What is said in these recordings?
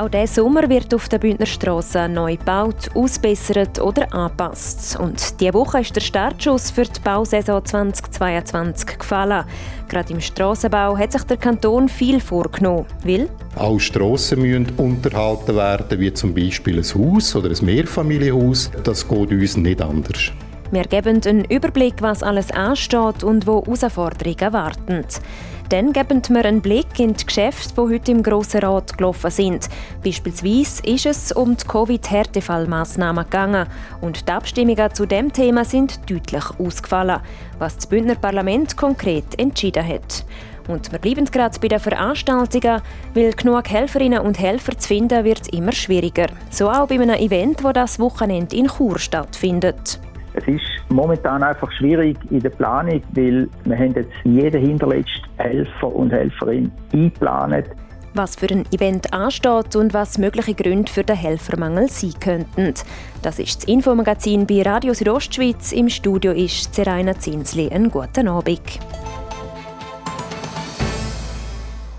Auch diesen Sommer wird auf der Bündner Straße neu gebaut, ausbessert oder angepasst. Und diese Woche ist der Startschuss für die Bausaison 2022 gefallen. Gerade im Strassenbau hat sich der Kanton viel vorgenommen. Weil auch Strassen müssen unterhalten werden, wie zum Beispiel ein Haus oder ein Mehrfamilienhaus. Das geht uns nicht anders. Wir geben einen Überblick, was alles ansteht und wo Herausforderungen warten. Dann geben wir einen Blick in die Geschäfte, die heute im Grossen Rat gelaufen sind. Beispielsweise ist es um die Covid-Härtefallmaßnahmen gegangen und die Abstimmungen zu dem Thema sind deutlich ausgefallen, was das Bündner Parlament konkret entschieden hat. Und wir bleiben gerade bei den Veranstaltungen, weil genug Helferinnen und Helfer zu finden wird immer schwieriger. So auch bei einem Event, das das Wochenende in Chur stattfindet. Es ist momentan einfach schwierig in der Planung, weil wir haben jetzt jeden hinterletzten Helfer und Helferin eingeplant. Was für ein Event ansteht und was mögliche Gründe für den Helfermangel sein könnten. Das ist das Infomagazin bei Radio Südostschweiz. Im Studio ist Zeraina Zinsli. Einen guten Abend.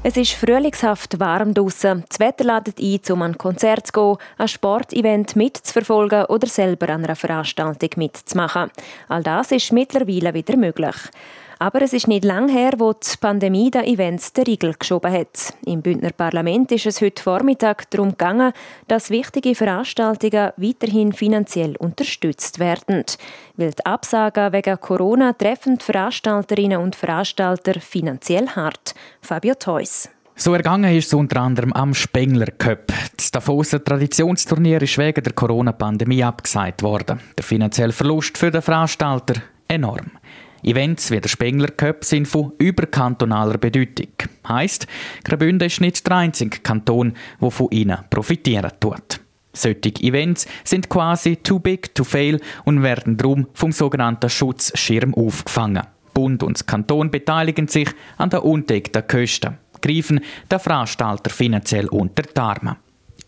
Es ist frühlingshaft warm draußen. Das Wetter ladet ein, um an Konzert zu gehen, ein Sportevent mitzuverfolgen oder selber an einer Veranstaltung mitzumachen. All das ist mittlerweile wieder möglich. Aber es ist nicht lang her, wo die Pandemie den Events den Riegel geschoben hat. Im Bündner Parlament ist es heute Vormittag darum gegangen, dass wichtige Veranstaltungen weiterhin finanziell unterstützt werden. Weil die Absagen wegen Corona treffen Veranstalterinnen und Veranstalter finanziell hart. Fabio Theus. So ergangen ist es unter anderem am Spengler Cup. Das Davoser Traditionsturnier ist wegen der Corona-Pandemie abgesagt worden. Der finanzielle Verlust für den Veranstalter enorm. Events wie der Spengler Cup sind von überkantonaler Bedeutung. Heißt, Graubünden ist nicht der einzige Kanton, der von ihnen profitieren tut. Solche Events sind quasi too big to fail und werden darum vom sogenannten Schutzschirm aufgefangen. Bund und Kanton beteiligen sich an der undeckten Kosten, greifen der Veranstalter finanziell unter die Arme.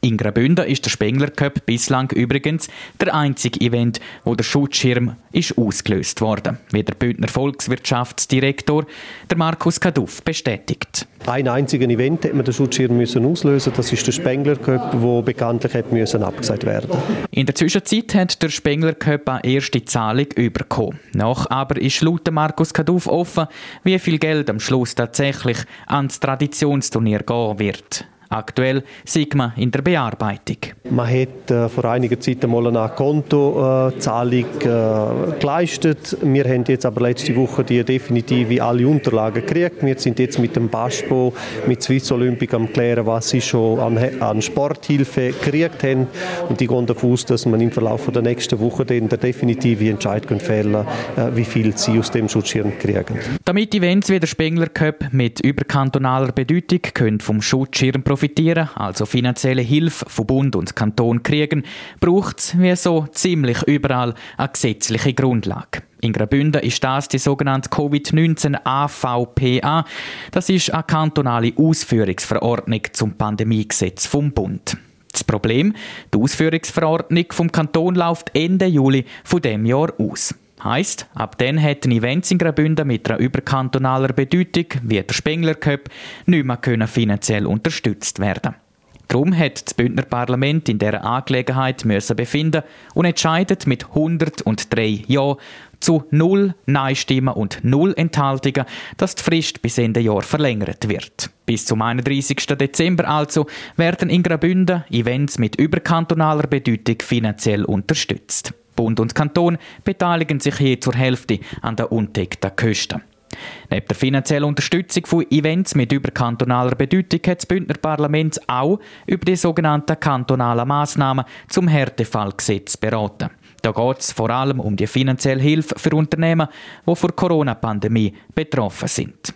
In Graubünden ist der Spengler Cup bislang übrigens der einzige Event, wo der Schutzschirm ist ausgelöst wurde, wie der Bündner Volkswirtschaftsdirektor der Markus Kaduff bestätigt. Ein einziges Event hätte man den Schutzschirm müssen auslösen. Das ist der Spengler Cup, wo bekanntlich hätte müssen abgesagt werden. In der Zwischenzeit hat der Spengler Cup eine erste Zahlung bekommen. Nach aber ist laut Markus Kaduff offen, wie viel Geld am Schluss tatsächlich ans Traditionsturnier gehen wird. Aktuell sieht man in der Bearbeitung. Man hat äh, vor einiger Zeit einmal eine Kontozahlung äh, geleistet. Wir haben jetzt aber letzte Woche die definitive alle Unterlagen gekriegt. Wir sind jetzt mit dem BASPO, mit Swiss Olympic am klären, was sie schon an, an Sporthilfe gekriegt haben. Und die gehen davon aus, dass man im Verlauf der nächsten Woche den der definitive Entscheid fällen äh, wie viel sie aus dem Schutzschirm kriegen. Damit Events wie der Spengler Cup mit überkantonaler Bedeutung können vom Schutzschirm profitieren profitieren, also finanzielle Hilfe von Bund und Kanton kriegen, braucht es wie so ziemlich überall eine gesetzliche Grundlage. In Graubünden ist das die sogenannte Covid-19 AVPA. Das ist eine kantonale Ausführungsverordnung zum Pandemiegesetz vom Bund. Das Problem, die Ausführungsverordnung vom Kanton läuft Ende Juli von dem Jahr aus. Heißt, ab dann hätten Events in Graubünden mit einer überkantonaler Bedeutung, wie der Spengler Cup, nicht mehr können finanziell unterstützt werden. Darum hat das Bündner Parlament in dieser Angelegenheit müssen befinden und entscheidet mit 103 Ja zu null Nein-Stimmen und null Enthaltungen, dass die Frist bis Ende Jahr verlängert wird. Bis zum 31. Dezember also werden in Graubünden Events mit überkantonaler Bedeutung finanziell unterstützt. Bund und Kanton beteiligen sich je zur Hälfte an der undeckten Kosten. Neben der finanziellen Unterstützung von Events mit überkantonaler Bedeutung hat das Bündner Parlament auch über die sogenannten kantonalen Massnahmen zum Härtefallgesetz beraten. Da geht es vor allem um die finanzielle Hilfe für Unternehmen, die vor der Corona-Pandemie betroffen sind.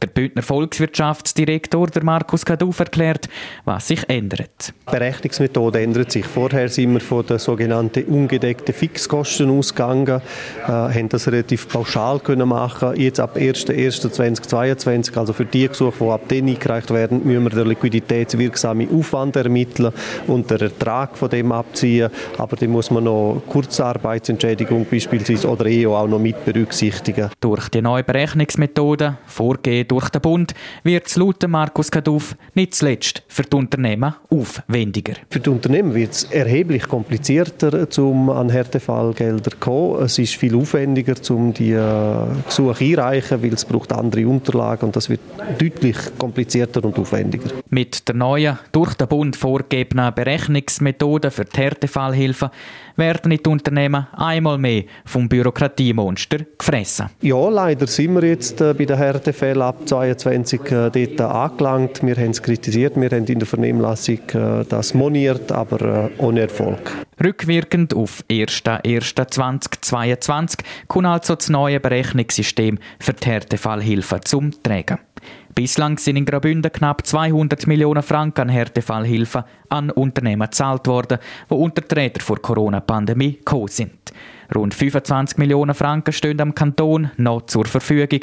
Der Bündner Volkswirtschaftsdirektor der Markus Kaduff erklärt, was sich ändert. Die Berechnungsmethode ändert sich. Vorher sind wir von den sogenannten ungedeckten Fixkosten ausgegangen, äh, haben das relativ pauschal können machen. Jetzt ab 1.1.2022, also für die Gesuche, die ab dann eingereicht werden, müssen wir den liquiditätswirksamen Aufwand ermitteln und den Ertrag von dem abziehen. Aber dann muss man noch Kurzarbeitsentschädigung beispielsweise oder EO auch noch mit berücksichtigen. Durch die neue Berechnungsmethode, vorgehen durch den Bund, wird es laut Markus Kaduff nicht zuletzt für die Unternehmen aufwendiger. Für die Unternehmen wird es erheblich komplizierter, um an Härtefallgelder zu kommen. Es ist viel aufwendiger, um die äh, Gesuche einreichen, weil es braucht andere Unterlagen und das wird deutlich komplizierter und aufwendiger. Mit der neuen, durch den Bund vorgegebenen Berechnungsmethode für die Härtefallhilfe werden die Unternehmen einmal mehr vom Bürokratiemonster gefressen. Ja, leider sind wir jetzt äh, bei den Härtefällen ab 2022 äh, dort angelangt. Wir haben es kritisiert, wir haben in der Vernehmlassung äh, das moniert, aber ohne Erfolg. Rückwirkend auf 1.1.2022 kommt also das neue Berechnungssystem für die Härtefallhilfe zum Tragen. Bislang sind in Graubünden knapp 200 Millionen Franken an Härtefallhilfe an Unternehmen gezahlt worden, die unter die Räder vor Corona-Pandemie gekommen sind. Rund 25 Millionen Franken stehen am Kanton noch zur Verfügung,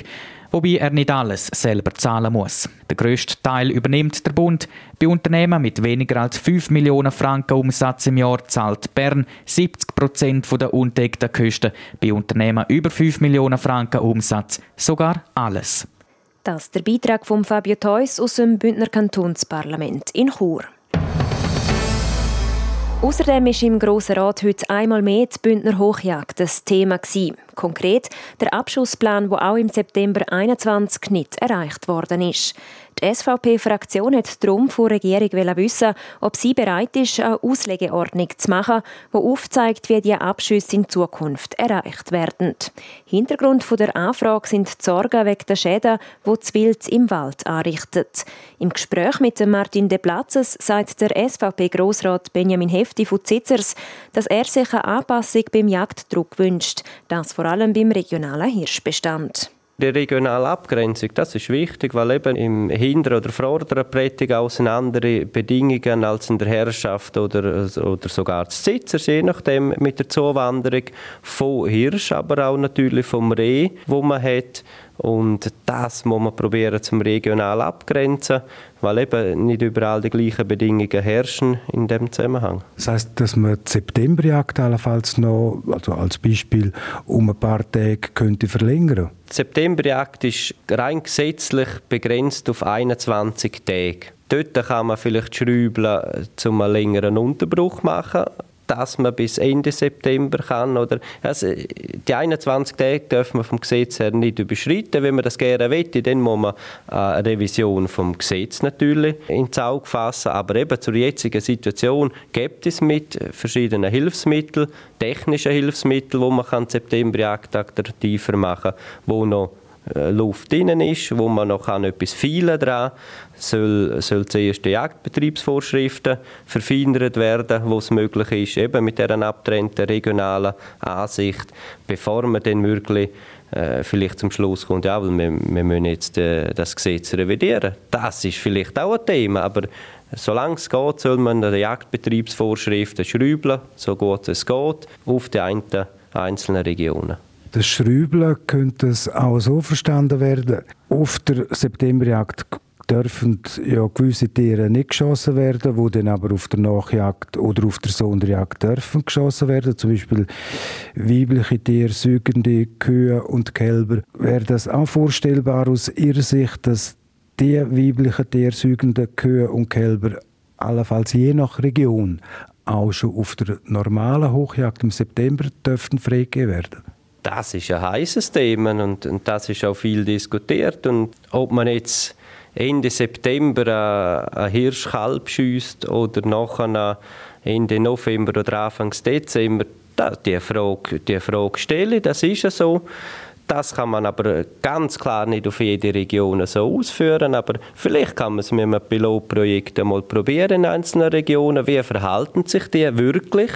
wobei er nicht alles selber zahlen muss. Der grösste Teil übernimmt der Bund. Bei Unternehmen mit weniger als 5 Millionen Franken Umsatz im Jahr zahlt Bern 70 Prozent der undeckten Kosten. Bei Unternehmen über 5 Millionen Franken Umsatz sogar alles. Das ist der Beitrag von Fabio Theus aus dem Bündner Kantonsparlament in Chur. Außerdem war im Grossen Rat heute einmal mehr die Bündner Hochjagd das Thema. Konkret der Abschussplan, der auch im September 2021 nicht erreicht worden ist. Die SVP-Fraktion hat darum von der Regierung wissen, ob sie bereit ist, eine Auslegeordnung zu machen, die aufzeigt, wie die Abschüsse in Zukunft erreicht werden. Hintergrund der Anfrage sind die Sorgen wegen der Schäden, die das Wild im Wald anrichtet. Im Gespräch mit Martin De Platzes sagt der SVP-Grossrat Benjamin Hefti von Zitzers, dass er sich eine Anpassung beim Jagddruck wünscht, das vor allem beim regionalen Hirschbestand. Die regionale Abgrenzung, das ist wichtig, weil eben im hinteren oder vorderen Prättigau sind andere Bedingungen als in der Herrschaft oder, oder sogar des Sitzers, je nachdem mit der Zuwanderung von Hirsch, aber auch natürlich vom Reh, wo man hat. Und das muss man probieren zum regional abgrenzen, weil eben nicht überall die gleichen Bedingungen herrschen in dem Zusammenhang. Das heißt, dass man die Septemberjagd allenfalls noch, also als Beispiel, um ein paar Tage könnte verlängern. Die Septemberjagd ist rein gesetzlich begrenzt auf 21 Tage. Dort kann man vielleicht schrübeln, um einen längeren Unterbruch machen dass man bis Ende September kann. Oder, also, die 21 Tage dürfen wir vom Gesetz her nicht überschreiten. Wenn man das gerne möchte, dann muss man eine Revision vom Gesetz natürlich ins Auge fassen. Aber eben zur jetzigen Situation gibt es mit verschiedenen Hilfsmitteln, technischen Hilfsmitteln, wo man kann Septemberjagd attraktiver machen kann, wo noch äh, Luft drin ist, wo man noch etwas feilen dran soll, soll zuerst die Jagdbetriebsvorschriften verfeinert werden, wo es möglich ist, eben mit dieser abgetrennten regionalen Ansicht, bevor man dann wirklich äh, vielleicht zum Schluss kommt, ja, wir, wir müssen jetzt äh, das Gesetz revidieren. Das ist vielleicht auch ein Thema, aber solange es geht, soll man die Jagdbetriebsvorschriften schrübeln, so gut es geht, auf die einzelnen Regionen. Das Schrübeln könnte es auch so verstanden werden. Auf der Septemberjagd dürfen ja gewisse Tiere nicht geschossen werden, wo dann aber auf der Nachjagd oder auf der Sonderjagd dürfen geschossen werden. Zum Beispiel weibliche Tiere, säugende Kühe und Kälber. Wäre das auch vorstellbar aus Ihrer Sicht, dass die weiblichen Tiere, säugenden Kühe und Kälber allenfalls je nach Region auch schon auf der normalen Hochjagd im September dürften freigegeben werden? Das ist ein heißes Thema und, und, das ist auch viel diskutiert. Und ob man jetzt Ende September ein Hirschkalb schießt oder nachher Ende November oder Anfang Dezember, die Frage, die Frage stelle, das ist ja so. Das kann man aber ganz klar nicht auf jede Region so ausführen, aber vielleicht kann man es mit einem Pilotprojekt einmal probieren in einzelnen Regionen. Wie verhalten sich die wirklich?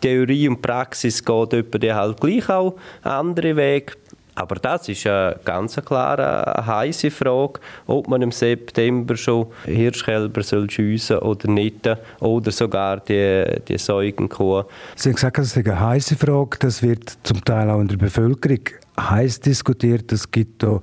Theorie und Praxis geht die halt gleich auch andere Wege. Aber das ist eine ganz klare heiße Frage, ob man im September schon Hirschkälber soll schiessen oder nicht, oder sogar die, die Säugenkuh. Sie haben gesagt, das ist eine heiße Frage, das wird zum Teil auch in der Bevölkerung heiß diskutiert. Es gibt da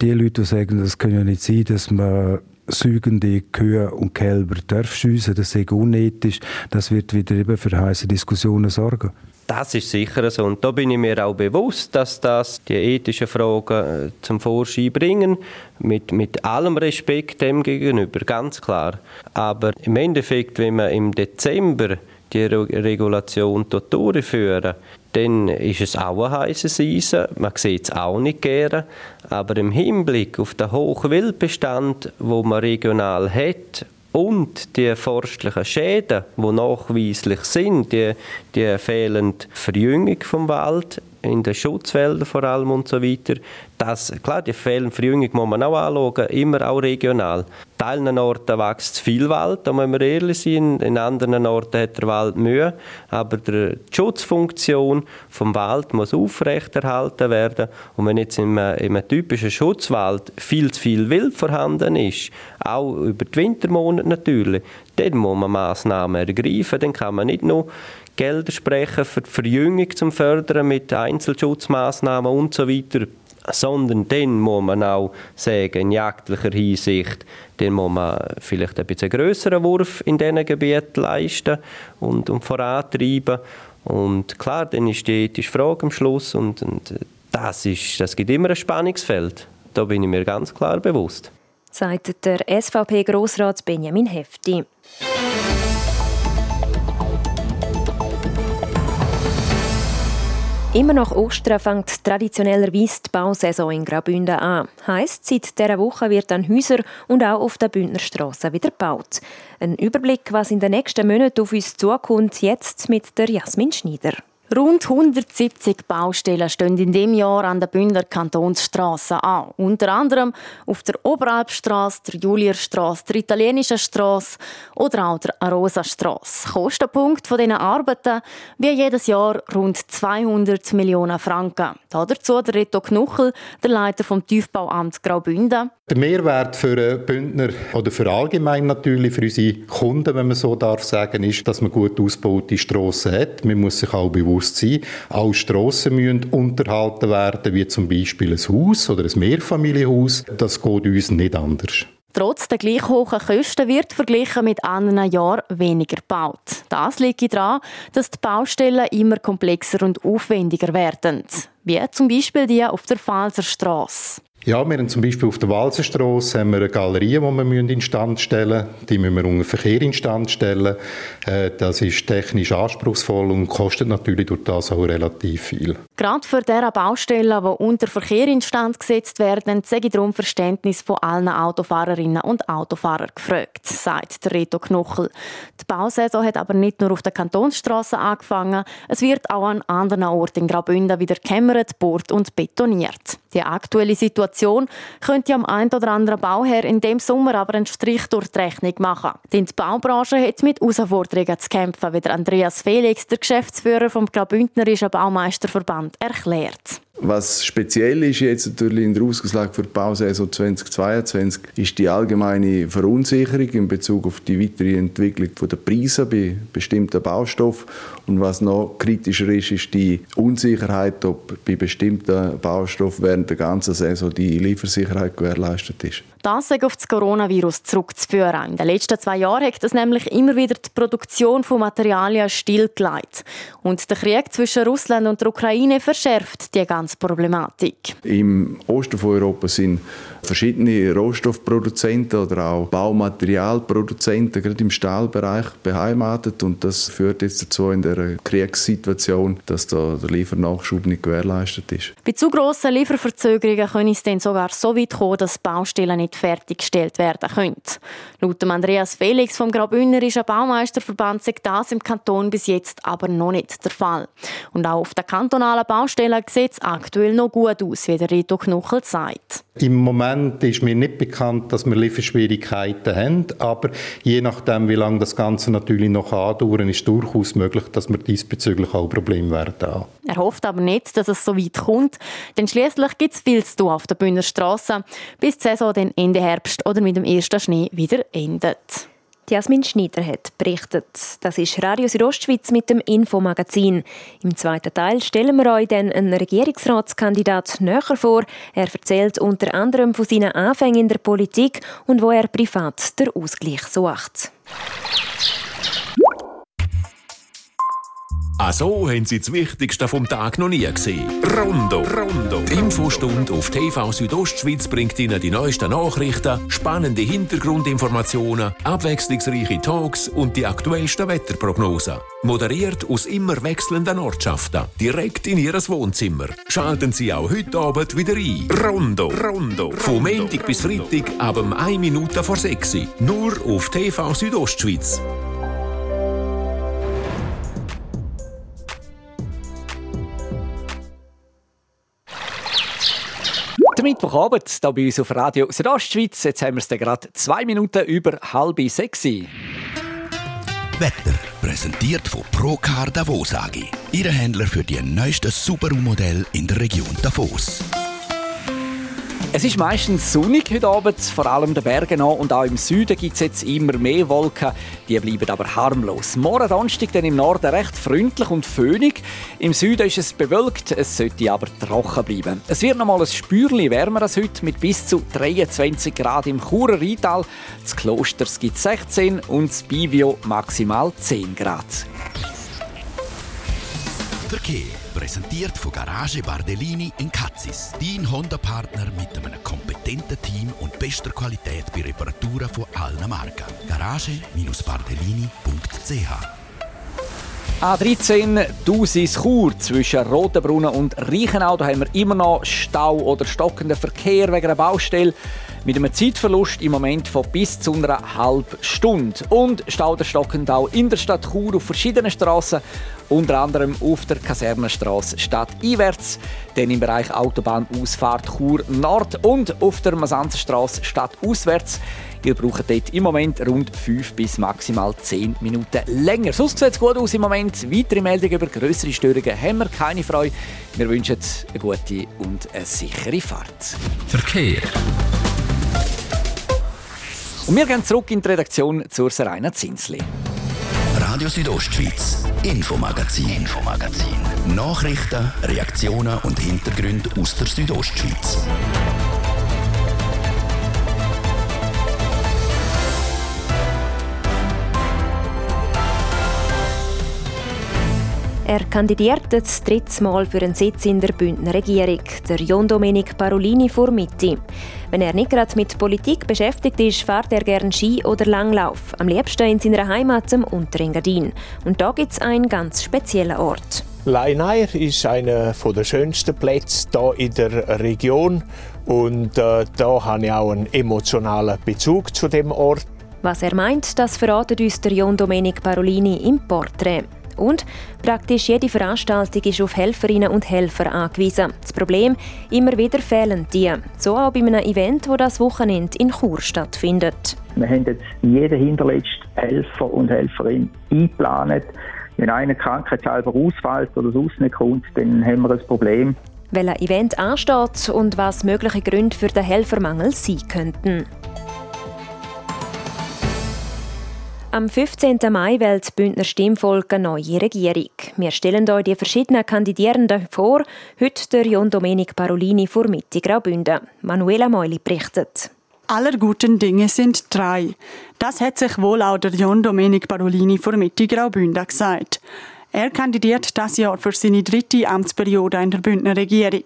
die Leute, die sagen, das kann ja nicht sein, dass man säugende Kühe und Kälber darf schiessen, das ist unethisch. Das wird wieder eben für heiße Diskussionen sorgen. Das ist sicher so. Und da bin ich mir auch bewusst, dass das die ethischen Fragen äh, zum Vorschein bringen. Mit, mit allem Respekt dem gegenüber, ganz klar. Aber im Endeffekt, wenn man im Dezember die Regulation durchführen, dann ist es auch ein heißes Eisen. Man sieht es auch nicht gerne. Aber im Hinblick auf den hohen Wildbestand, wo man regional hat, und die forstlichen Schäden, die nachweislich sind, die, die fehlende Verjüngung vom Wald, in den Schutzwäldern vor allem und so weiter. Das, klar, die fehlende Verjüngung muss man auch anschauen, immer auch regional. An einigen Orten wächst viel Wald, da müssen wir ehrlich sein. In anderen Orten hat der Wald Mühe. Aber die Schutzfunktion vom Wald muss aufrechterhalten werden. Und wenn jetzt in in einem typischen Schutzwald viel zu viel Wild vorhanden ist, auch über die Wintermonate natürlich, dann muss man Massnahmen ergreifen. Dann kann man nicht nur Gelder sprechen für die Verjüngung zum Fördern mit Einzelschutzmaßnahmen und so weiter, sondern dann muss man auch sagen, in jagdlicher Hinsicht, dann muss man vielleicht ein bisschen größeren Wurf in diesen Gebieten leisten und, und vorantreiben. Und klar, dann ist die ethische Frage am Schluss und, und das, ist, das gibt immer ein Spannungsfeld. Da bin ich mir ganz klar bewusst. Sagt der SVP-Grossrat Benjamin Hefti. Immer nach Ostern fängt traditionellerweise die Bausaison in Graubünden an. Heißt, seit dieser Woche wird an Häuser und auch auf der Bündner Straße wieder gebaut. Ein Überblick, was in den nächsten Monaten auf uns zukommt, jetzt mit der Jasmin Schneider. Rund 170 Baustellen stehen in dem Jahr an der Bündner Kantonsstraße an. Unter anderem auf der Oberalpstraße, der Julierstraße, der Italienischen Straße oder auch der Arosa-Straße. Kostenpunkt von diesen Arbeiten wie jedes Jahr rund 200 Millionen Franken. Dazu der Reto Knuchel, der Leiter vom Tiefbauamt Graubünden. Der Mehrwert für Bündner oder für allgemein natürlich für unsere Kunden, wenn man so darf sagen, ist, dass man gut ausgebaute Strassen hat. Man muss sich auch bewusst bewusst sein. Auch Strassen müssen unterhalten werden, wie zum Beispiel ein Haus oder ein Mehrfamilienhaus. Das geht uns nicht anders. Trotz der gleich hohen Kosten wird verglichen mit anderen Jahren weniger gebaut. Das liegt daran, dass die Baustellen immer komplexer und aufwendiger werden. Wie zum Beispiel die auf der Pfalzer Straße. Ja, wir haben zum Beispiel auf der Walsenstrasse haben wir eine Galerie, die wir instand stellen müssen. Die müssen wir unter Verkehr instand stellen. Äh, das ist technisch anspruchsvoll und kostet natürlich durch das auch relativ viel. Gerade für diese Baustellen, die unter Verkehr instand gesetzt werden, sei darum Verständnis von allen Autofahrerinnen und Autofahrern gefragt, sagt Reto Knochel. Die Bausaison hat aber nicht nur auf der Kantonsstraße angefangen, es wird auch an anderen Orten in Graubünden wieder gekämmert, bohrt und betoniert. Die aktuelle Situation könnte am einen oder anderen Bauherr in dem Sommer aber einen Strich durch die Rechnung machen. Denn die Baubranche hat mit Herausforderungen zu kämpfen, wie Andreas Felix, der Geschäftsführer vom Graubündnerischen Baumeisterverband, erklärt. Was speziell ist jetzt natürlich in der Ausgangslage für die Bausaison 2022, ist die allgemeine Verunsicherung in Bezug auf die weitere Entwicklung der Preise bei bestimmten Baustoffen. Und was noch kritischer ist, ist die Unsicherheit, ob bei bestimmten Baustoffen während der ganzen Saison die Liefersicherheit gewährleistet ist. Das ist auf das Coronavirus zurückzuführen. In den letzten zwei Jahren hat es nämlich immer wieder die Produktion von Materialien stillgelegt. Und der Krieg zwischen Russland und der Ukraine verschärft die ganze Problematik. Im Osten von Europa sind verschiedene Rohstoffproduzenten oder auch Baumaterialproduzenten gerade im Stahlbereich beheimatet und das führt jetzt dazu in der Kriegssituation, dass da der Liefernachschub nicht gewährleistet ist. Bei zu grossen Lieferverzögerungen können es dann sogar so weit kommen, dass Baustellen nicht fertiggestellt werden können. Laut Andreas Felix vom Graubünnerischen Baumeisterverband sagt das im Kanton bis jetzt aber noch nicht der Fall. Und auch auf den kantonalen Baustellen sieht es aktuell noch gut aus, wie der Rito Knuchel sagt. Im Moment ist mir nicht bekannt, dass wir Lieferschwierigkeiten haben, aber je nachdem, wie lange das Ganze natürlich noch andauern, ist durchaus möglich, dass wir diesbezüglich auch Probleme werden haben. Er hofft aber nicht, dass es so weit kommt, denn schließlich gibt es viel zu tun auf der Bühner Straße, bis die Saison dann Ende Herbst oder mit dem ersten Schnee wieder endet. Jasmin Schneider hat berichtet. Das ist Radio Südostschweiz mit dem Infomagazin. Im zweiten Teil stellen wir euch dann einen Regierungsratskandidat näher vor. Er erzählt unter anderem von seinen Anfängen in der Politik und wo er privat den Ausgleich sucht. Also haben Sie das Wichtigste vom Tag noch nie gesehen. Rondo, Rondo. Die Infostunde auf TV Südostschweiz bringt Ihnen die neuesten Nachrichten, spannende Hintergrundinformationen, abwechslungsreiche Talks und die aktuellsten Wetterprognosen. Moderiert aus immer wechselnden Ortschaften, direkt in Ihres Wohnzimmer. Schalten Sie auch heute Abend wieder ein. Rondo, Rondo. Von Montag bis Freitag ab 1 Minute vor 6 Nur auf TV Südostschweiz. Der Mittwochabend hier bei uns auf Radio Südostschweiz. Jetzt haben wir es gerade zwei Minuten über halb sechs. Wetter präsentiert von Procar Davos AG. Ihre Händler für die neuesten Subaru-Modelle in der Region Davos. Es ist meistens sonnig heute Abend, vor allem den Bergen an und auch im Süden gibt es jetzt immer mehr Wolken. Die bleiben aber harmlos. Morgen Donnerstag dann im Norden recht freundlich und föhnig. Im Süden ist es bewölkt, es sollte aber trocken bleiben. Es wird noch mal ein Spürchen wärmer als heute mit bis zu 23 Grad im Churer Rheintal. Das Klosters gibt 16 und das Bivio maximal 10 Grad. Verkehr präsentiert von Garage Bardellini in Katzis. Dein Honda-Partner mit einem kompetenten Team und bester Qualität bei Reparaturen von allen Marken. Garage-bardellini.ch A13 Dusis Chur zwischen Rotenbrunnen und Reichenau. Da haben wir immer noch Stau oder stockenden Verkehr wegen einer Baustelle. Mit einem Zeitverlust im Moment von bis zu einer halben Stunde. Und Stau oder stockend auch in der Stadt Chur auf verschiedenen Straßen unter anderem auf der Kasernenstraße stadteinwärts, dann im Bereich Autobahnausfahrt Chur Nord und auf der Masanzerstraße stadtauswärts. Ihr braucht dort im Moment rund 5 bis maximal 10 Minuten länger. Sonst sieht es gut aus im Moment. Weitere Meldungen über größere Störungen haben wir keine Freude. Wir wünschen eine gute und eine sichere Fahrt. Verkehr. Und wir gehen zurück in die Redaktion zur Serena Zinsli. Radio Südostschweiz, Infomagazin, Infomagazin. Nachrichten, Reaktionen und Hintergründe aus der Südostschweiz. Er kandidiert das dritte Mal für einen Sitz in der Bündner Regierung, der John Domenic Parolini vor Mitte. Wenn er nicht gerade mit Politik beschäftigt ist, fährt er gern Ski oder Langlauf. Am liebsten in seiner Heimat am Unterengadin. Und da gibt es einen ganz speziellen Ort. Leineir ist einer der schönsten Plätze hier in der Region und äh, da habe ich auch einen emotionalen Bezug zu dem Ort. Was er meint, das verratet uns der John Domenic Parolini im Porträt. Und praktisch jede Veranstaltung ist auf Helferinnen und Helfer angewiesen. Das Problem, immer wieder fehlen die. So auch bei einem Event, das das Wochenende in Chur stattfindet. Wir haben jetzt jeden hinterletzten Helfer und Helferin eingeplant. Wenn einer krankheitshalber ausfällt oder sonst nicht kommt, dann haben wir ein Problem. Welches Event ansteht und was mögliche Gründe für den Helfermangel sein könnten. Am 15. Mai wählt das Bündner Stimmvolk eine neue Regierung. Wir stellen euch die verschiedenen Kandidierenden vor. Heute der John Domenic Parolini vor Mitte Graubünden. Manuela Meuli berichtet. Aller guten Dinge sind drei. Das hat sich wohl auch der John Domenic Parolini vor Mitte Graubünden gesagt. Er kandidiert das Jahr für seine dritte Amtsperiode in der Bündner Regierung.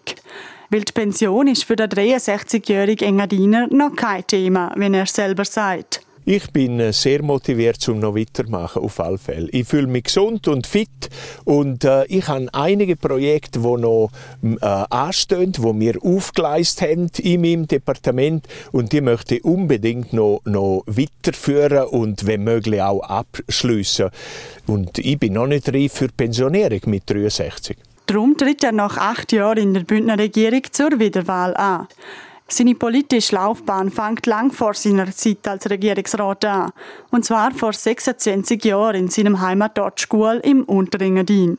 Weil die Pension ist für den 63-jährigen Engadiner noch kein Thema, wenn er selber sagt. Ich bin äh, sehr motiviert, um noch weitermachen, auf alle Fälle. Ich fühle mich gesund und fit und äh, ich habe einige Projekte, die noch äh, anstehen, die wir aufgeleistet haben in meinem Departement und die möchte ich unbedingt noch, noch weiterführen und wenn möglich auch abschließen. Und ich bin noch nicht reif für Pensionierung mit 63. Darum tritt er nach acht Jahren in der Bündner Regierung zur Wiederwahl an. Seine politische Laufbahn fängt lang vor seiner Zeit als Regierungsrat an. Und zwar vor 26 Jahren in seinem Heimatort Schule im Unterengadin.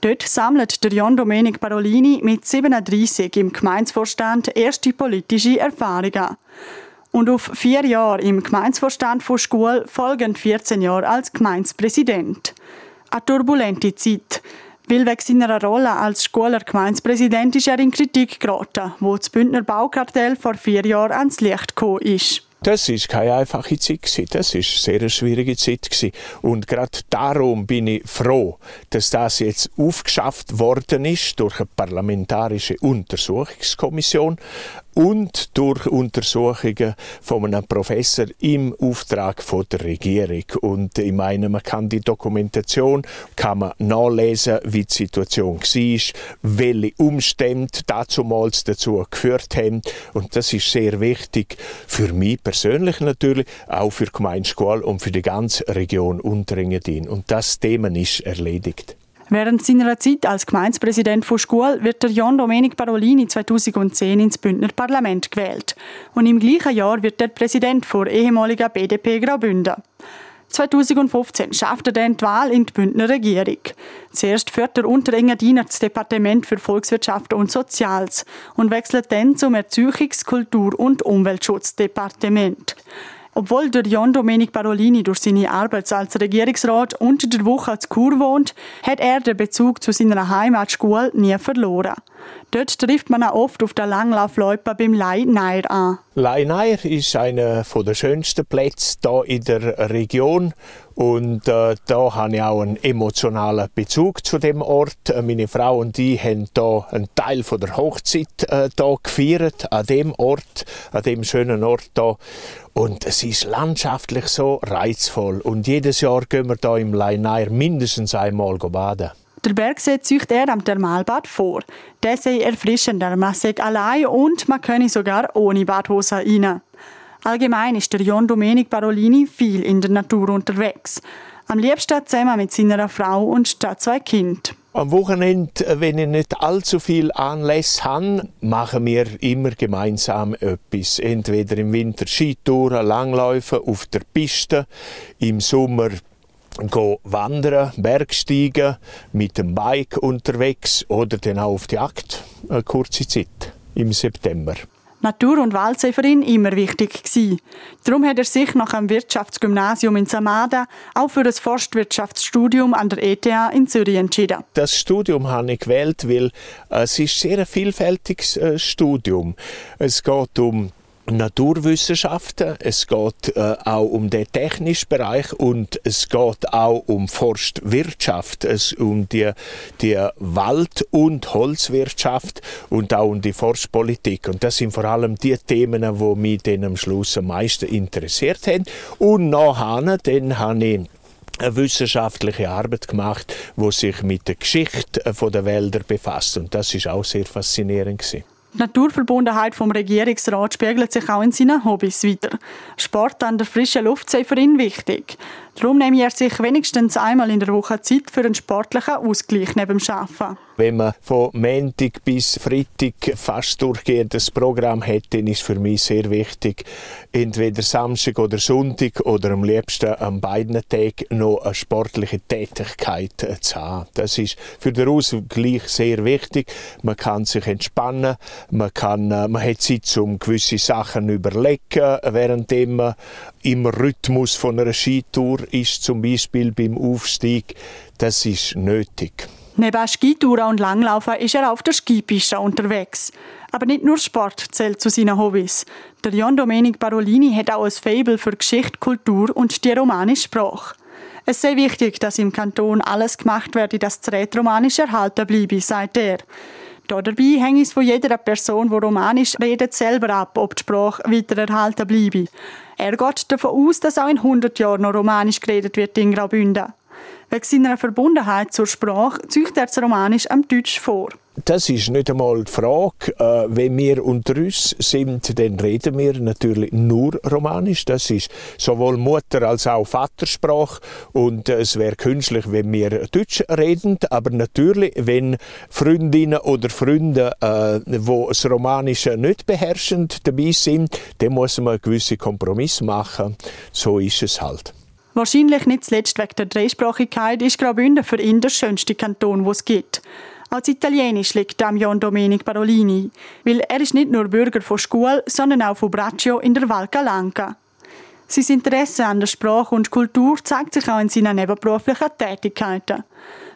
Dort sammelt der John Domenic Parolini mit 37 im Gemeinsvorstand erste politische Erfahrungen. Und auf vier Jahre im Gemeinsvorstand von Schule folgen 14 Jahre als Gemeinspräsident. Eine turbulente Zeit. Weil wegen seiner Rolle als Schuler Gemeinspräsident ist er in Kritik geraten, wo das Bündner Baukartell vor vier Jahren ans Licht gekommen ist. Das ist keine einfache Zeit gewesen. Das ist eine sehr schwierige Zeit gewesen. Und gerade darum bin ich froh, dass das jetzt aufgeschafft worden ist durch eine parlamentarische Untersuchungskommission und durch Untersuchungen von einem Professor im Auftrag von der Regierung. Und ich meine, man kann die Dokumentation kann man nachlesen, wie die Situation war, welche Umstände dazumals dazu geführt haben. Und das ist sehr wichtig für mich persönlich natürlich, auch für die Gemeinschule und für die ganze Region Unterengadin. Und das Thema ist erledigt. Während seiner Zeit als Gemeinspräsident von Schule wird der John Domenic Parolini 2010 ins Bündner Parlament gewählt. Und im gleichen Jahr wird er Präsident der ehemaligen BDP Graubünden. 2015 schafft er dann die Wahl in die Bündner Regierung. Zuerst führt er Unterengadiner das Departement für Volkswirtschaft und Soziales und wechselt dann zum Erziehungs-, Kultur- und Umweltschutzdepartement. Obwohl der John Domenic Parolini durch seine Arbeit als Regierungsrat unter der Woche zu Kur wohnt, hat er den Bezug zu seiner Heimatschule nie verloren. Dort trifft man auch oft auf der Langlaufloipe beim Leinair an. Leinair ist einer der schönsten Plätze hier in der Region und äh, da habe ich auch einen emotionalen Bezug zu dem Ort. Äh, meine Frau und ich haben hier einen Teil von der Hochzeit äh, hier gefeiert, an dem Ort, an dem schönen Ort hier. Und es ist landschaftlich so reizvoll. Und jedes Jahr gehen wir hier im Leinair mindestens einmal baden. Der Bergsee zieht er am Thermalbad vor. Der sei erfrischender, man sagt allein und man könne sogar ohne Badhose rein. Allgemein ist der John Domenic Parolini viel in der Natur unterwegs. Am liebsten zusammen mit seiner Frau und zwei Kindern. Am Wochenende, wenn ich nicht allzu viel Anlässe habe, machen wir immer gemeinsam etwas. Entweder im Winter Skitouren, Langläufe auf der Piste, im Sommer go wandern, Bergsteigen, mit dem Bike unterwegs oder dann auch auf die Jagd. Eine kurze Zeit im September. Natur und Wald sei für ihn immer wichtig gewesen. Darum hat er sich nach dem Wirtschaftsgymnasium in Samada auch für das Forstwirtschaftsstudium an der ETH in Zürich entschieden. Das Studium habe ich gewählt, weil es ist sehr ein vielfältiges äh, Studium. Es geht um Naturwissenschaften, es geht äh, auch um den technischen Bereich und es geht auch um Forstwirtschaft, es um die, die Wald- und Holzwirtschaft und auch um die Forstpolitik. Und das sind vor allem die Themen, die mich dann am Schluss am meisten interessiert haben. Und nachher, dann habe ich eine wissenschaftliche Arbeit gemacht, wo sich mit der Geschichte der Wälder befasst und das ist auch sehr faszinierend gewesen. Die Naturverbundenheit vom Regierungsrat spiegelt sich auch in seinen Hobbys wieder. Sport an der frischen Luft sei für ihn wichtig. Darum nehme er sich wenigstens einmal in der Woche Zeit für einen sportlichen Ausgleich neben dem Arbeiten. Wenn man von Montag bis Freitag fast durchgehendes Programm hat, dann ist für mich sehr wichtig, entweder Samstag oder Sonntag oder am liebsten an beiden Tagen noch eine sportliche Tätigkeit zu haben. Das ist für den Ausgleich sehr wichtig. Man kann sich entspannen, man, kann, äh, man hat Zeit, um gewisse Sachen überlegen, während man im Rhythmus von einer Skitour ist, zum Beispiel beim Aufstieg. Das ist nötig. Neben Skitouren und Langlaufen ist er auf der Skipiste unterwegs. Aber nicht nur Sport zählt zu seinen Hobbys. Der John Domenic Parolini hat auch ein Fable für Geschichte, Kultur und die romanische Sprache. Es sei wichtig, dass im Kanton alles gemacht werde, dass das Rätoromanisch erhalten bleibe, sagt er. Dabei hängt es von jeder Person, die Romanisch redet, selber ab, ob die Sprache weiter erhalten bleibe. Er geht davon aus, dass auch in 100 Jahren noch Romanisch geredet wird in Graubünden. Wegen seiner Verbundenheit zur Sprache zieht er das Romanisch am Deutsch vor. Das ist nicht einmal die Frage. Äh, wenn wir unter uns sind, dann reden wir natürlich nur Romanisch. Das ist sowohl Mutter- als auch Vatersprache. Und äh, es wäre künstlich, wenn wir Deutsch reden. Aber natürlich, wenn Freundinnen oder Freunde, äh, die das Romanische nicht beherrschen, dabei sind, dann muss man einen gewissen Kompromiss machen. So ist es halt. Wahrscheinlich nicht zuletzt wegen der Dreisprachigkeit ist Graubünden für ihn der schönste Kanton, den es gibt. Als Italienisch liegt am John Domenic Parolini, weil er ist nicht nur Bürger von Schule, sondern auch von Braccio in der Val Calanca. Sein Interesse an der Sprache und Kultur zeigt sich auch in seinen nebenberuflichen Tätigkeiten.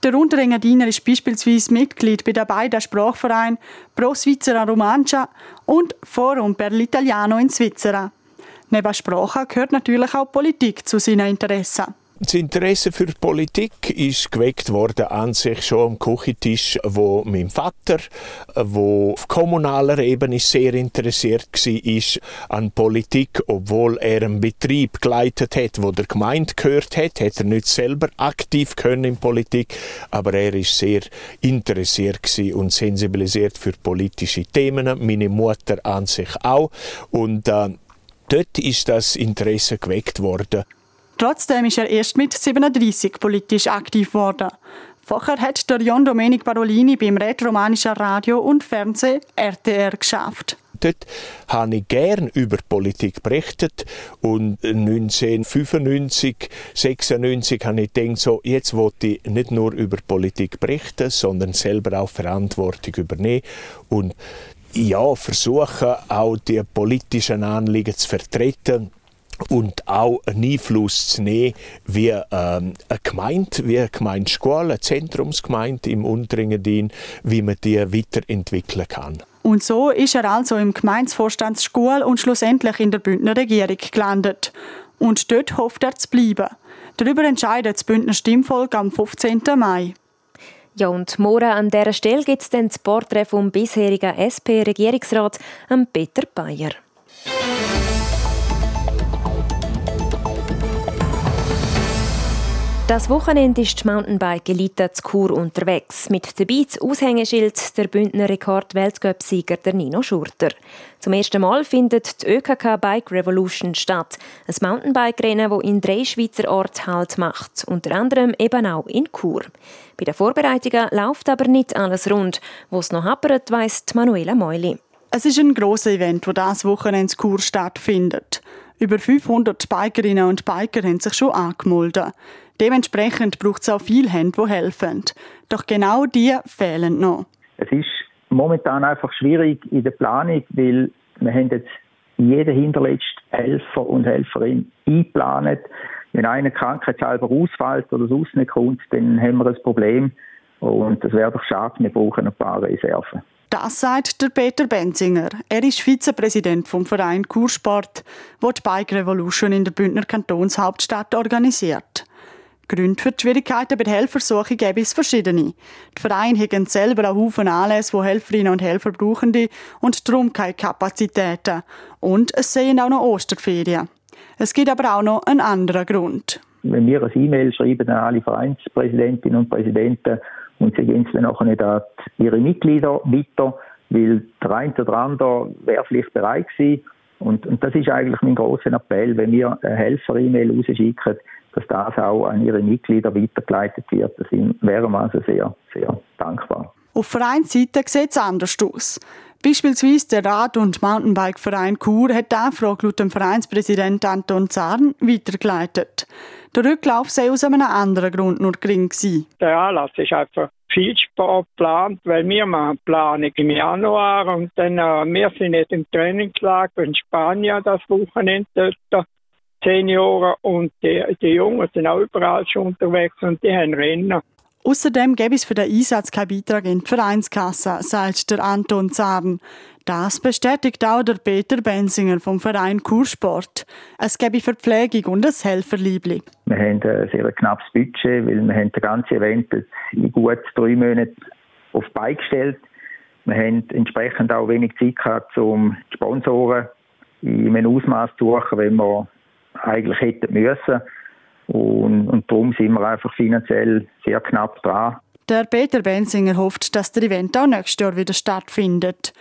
Der Unterengadiner ist beispielsweise Mitglied bei den beiden Sprachvereinen Pro Svizzera Romancia und Forum per l'Italiano in Svizzera. Neben Sprache gehört natürlich auch Politik zu seinen Interessen. Das Interesse für Politik ist geweckt worden an sich schon am Küchentisch, wo mein Vater, wo auf kommunaler Ebene sehr interessiert war an Politik, obwohl er einen Betrieb geleitet hat, wo der Gemeinde gehört hat, hat er nicht selber aktiv können in Politik, aber er ist sehr interessiert und sensibilisiert für politische Themen. Meine Mutter an sich auch und äh, dort ist das Interesse geweckt worden. Trotzdem ist er erst mit 37 politisch aktiv geworden. Vorher hat der John Domenic Parolini beim Rätoromanischen Radio und Fernsehen RTR geschafft. Dort habe ich gern über Politik berichtet und 1995, 96 habe ich gedacht, so, jetzt wollte ich nicht nur über Politik berichten, sondern selber auch Verantwortung übernehmen und ja, versuchen auch die politischen Anliegen zu vertreten und auch einen Einfluss zu nehmen, wie ähm, eine Gemeinde, wie eine Gemeindeschule, eine Zentrumsgemeinde im Unterengadin, wie man die weiterentwickeln kann. Und so ist er also im Gemeindevorstandsschule und schlussendlich in der Bündner Regierung gelandet. Und dort hofft er zu bleiben. Darüber entscheidet das Bündner Stimmvolk am 15. Mai. Ja, und morgen an dieser Stelle gibt es dann das Porträt vom bisherigen SP-Regierungsrat Peter Bayer. Das Wochenende ist die Mountainbike-Elite zu Chur unterwegs. Mit dabei das Aushängeschild der Bündner Rekord-Weltcup-Sieger Nino Schurter. Zum ersten Mal findet die ÖKK Bike Revolution statt. Ein Mountainbike-Rennen, das in drei Schweizer Orten Halt macht. Unter anderem eben auch in Chur. Bei den Vorbereitungen läuft aber nicht alles rund. Wo es noch hapert, weiss Manuela Meuli. Es ist ein grosses Event, das dieses Wochenende in stattfindet. Über 500 Bikerinnen und Biker haben sich schon angemeldet. Dementsprechend braucht es auch viele Hände, die helfen. Doch genau die fehlen noch. Es ist momentan einfach schwierig in der Planung, weil wir haben jetzt jeden hinterletzt Helfer und Helferin eingeplant. Wenn einer krankheitshalber ausfällt oder sonst nicht kommt, dann haben wir ein Problem. Und das wäre doch schade, wir brauchen ein paar Reserven. Das sagt der Peter Benzinger. Er ist Vizepräsident vom Verein Kursport, der die Bike Revolution in der Bündner Kantonshauptstadt organisiert. Gründe für die Schwierigkeiten bei der Helfersuche gäbe es verschiedene. Die Vereine haben selber einen Haufen Anlässe, wo Helferinnen und Helfer brauchen und darum keine Kapazitäten. Und es sehen auch noch Osterferien. Es gibt aber auch noch einen anderen Grund. Wenn wir ein E-Mail schreiben an alle Vereinspräsidentinnen und Präsidenten und sie gehen es dann nachher nicht an ihre Mitglieder weiter, weil der eine oder andere wäre vielleicht bereit gewesen. Und, und das ist eigentlich mein großer Appell, wenn wir eine Helfer-E-Mail rausschicken, dass das auch an ihre Mitglieder weitergeleitet wird. Da wären wir also sehr, sehr dankbar. Auf Vereinsseite sieht es anders aus. Beispielsweise der Rad- und Mountainbike-Verein Chur hat die Anfrage laut dem Vereinspräsident Anton Zarn weitergeleitet. Der Rücklauf sei aus einem anderen Grund nur gering gewesen. Der Anlass ist einfach viel spät geplant, weil wir machen Planung im Januar und dann, äh, wir sind jetzt im Trainingslager in Spanien das Wochenende dort Senioren und die, die Jungen sind auch überall schon unterwegs und die haben Rennen. Außerdem gäbe es für den Einsatz keinen Beitrag in die Vereinskasse, sagt der Anton Zahn. Das bestätigt auch der Peter Bensinger vom Verein Kursport. Es gäbe Verpflegung und ein Helferliebli. Wir haben ein sehr knappes Budget, weil wir haben das ganze Event in gut drei Monaten auf die Beine gestellt. Wir haben entsprechend auch wenig Zeit gehabt, um Sponsoren in einem Ausmaß zu suchen, wenn wir eigentlich hätten müssen. Und, und darum sind wir einfach finanziell sehr knapp dran. Der Peter Benzinger hofft, dass der Event auch nächstes Jahr wieder stattfindet.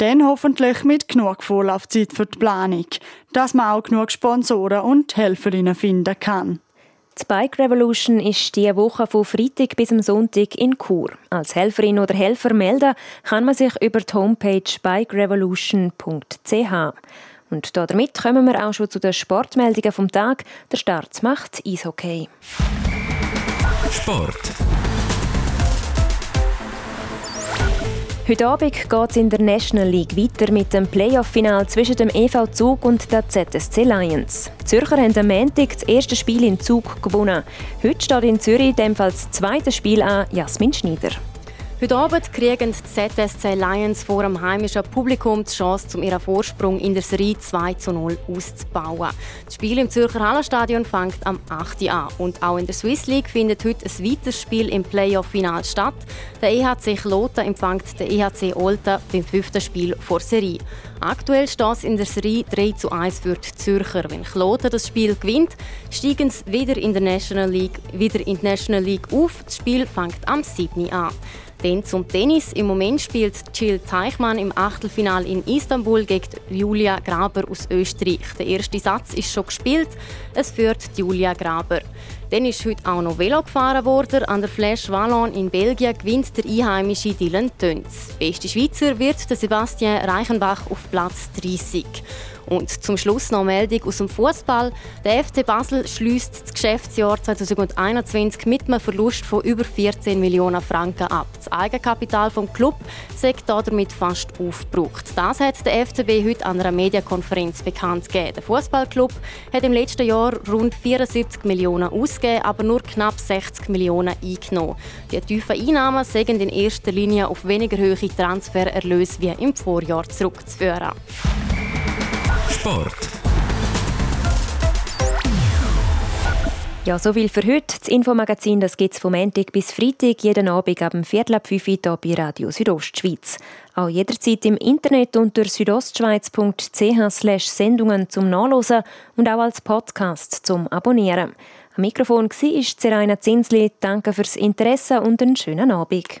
Dann hoffentlich mit genug Vorlaufzeit für die Planung, dass man auch genug Sponsoren und Helferinnen finden kann. Die Bike Revolution ist diese Woche von Freitag bis am Sonntag in Chur. Als Helferin oder Helfer melden kann man sich über die Homepage bikerevolution.ch. Und damit kommen wir auch schon zu den Sportmeldungen vom Tag. Der Start macht Eishockey. Sport. Heute Abend geht es in der National League weiter mit dem Playoff-Final zwischen dem EV Zug und der ZSC Lions. Die Zürcher haben am Montag das erste Spiel in Zug gewonnen. Heute steht in Zürich demnfalls das zweite Spiel an Jasmin Schneider. Heute Abend kriegen die ZSC Lions vor dem heimischen Publikum die Chance, um ihren Vorsprung in der Serie 2 zu 0 auszubauen. Das Spiel im Zürcher Hallenstadion fängt am 8. Uhr an. Und auch in der Swiss League findet heute ein weiteres Spiel im Playoff-Final statt. Der EHC Kloten empfängt den EHC Olten beim fünften Spiel vor Serie. Aktuell steht es in der Serie 3 zu 1 für die Zürcher. Wenn Kloten das Spiel gewinnt, steigen sie wieder in, der National League, wieder in die National League auf. Das Spiel fängt am 7. an. Dann zum Tennis. Im Moment spielt Jill Teichmann im Achtelfinal in Istanbul gegen Julia Graber aus Österreich. Der erste Satz ist schon gespielt. Es führt Julia Graber. Dann ist heute auch noch Velo gefahren worden. An der Flash Wallon in Belgien gewinnt der einheimische Dylan Tönz. Beste Schweizer wird der Sebastian Reichenbach auf Platz 30. Und zum Schluss noch eine Meldung aus dem Fußball. Der FC Basel schließt das Geschäftsjahr 2021 mit einem Verlust von über 14 Millionen Franken ab. Das Eigenkapital des Club sagt damit fast aufgebraucht. Das hat der FCB heute an einer Medienkonferenz bekannt gegeben. Der Fußballclub hat im letzten Jahr rund 74 Millionen ausgegeben, aber nur knapp 60 Millionen eingenommen. Die tiefen Einnahmen sind in erster Linie auf weniger hohe Transfererlöse wie im Vorjahr zurückzuführen. Sport. Ja, so viel für heute. Das Infomagazin gibt es vom Montag bis Freitag jeden Abend ab dem Viertel ab 5 Uhr hier bei Radio Südostschweiz. Auch jederzeit im Internet unter südostschweiz.ch Sendungen zum Nachlesen und auch als Podcast zum Abonnieren. Am Mikrofon war Seraina Zinsli. Danke fürs Interesse und einen schönen Abend.